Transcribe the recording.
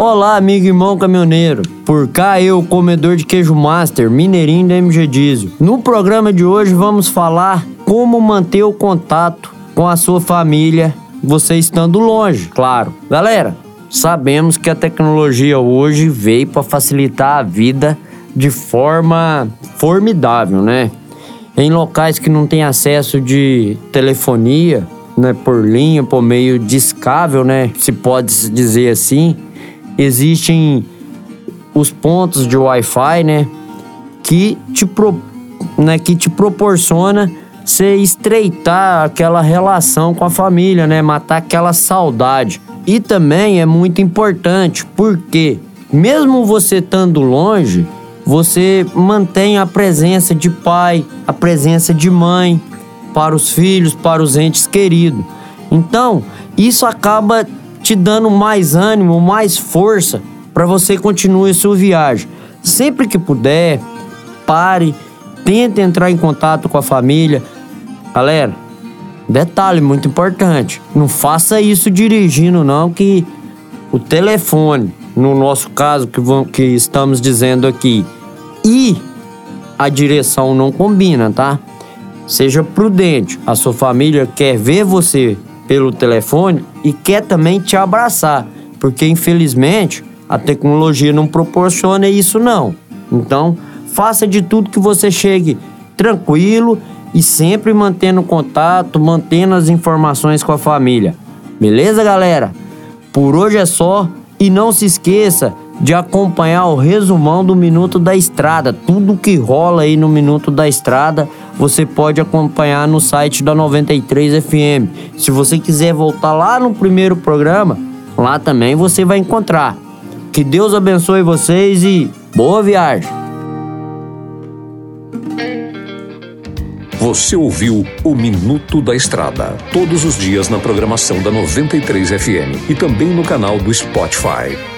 Olá, amigo e irmão caminhoneiro. Por cá eu, comedor de queijo master, mineirinho da MG Diesel. No programa de hoje vamos falar como manter o contato com a sua família, você estando longe, claro. Galera, sabemos que a tecnologia hoje veio para facilitar a vida de forma formidável, né? Em locais que não tem acesso de telefonia, né, por linha, por meio discável, né, se pode dizer assim, existem os pontos de Wi-Fi, né, que te, pro, né, que te proporciona você estreitar aquela relação com a família, né, matar aquela saudade. E também é muito importante, porque mesmo você estando longe, você mantém a presença de pai, a presença de mãe para os filhos, para os entes queridos. Então, isso acaba te dando mais ânimo, mais força para você continuar sua viagem. Sempre que puder, pare, tente entrar em contato com a família. Galera, detalhe muito importante, não faça isso dirigindo não que o telefone, no nosso caso que, que estamos dizendo aqui, e a direção não combina, tá? Seja prudente. A sua família quer ver você pelo telefone e quer também te abraçar, porque infelizmente a tecnologia não proporciona isso não. Então, faça de tudo que você chegue tranquilo e sempre mantendo contato, mantendo as informações com a família. Beleza, galera? Por hoje é só e não se esqueça de acompanhar o resumão do Minuto da Estrada. Tudo que rola aí no Minuto da Estrada, você pode acompanhar no site da 93 FM. Se você quiser voltar lá no primeiro programa, lá também você vai encontrar. Que Deus abençoe vocês e boa viagem. Você ouviu o Minuto da Estrada, todos os dias na programação da 93 FM e também no canal do Spotify.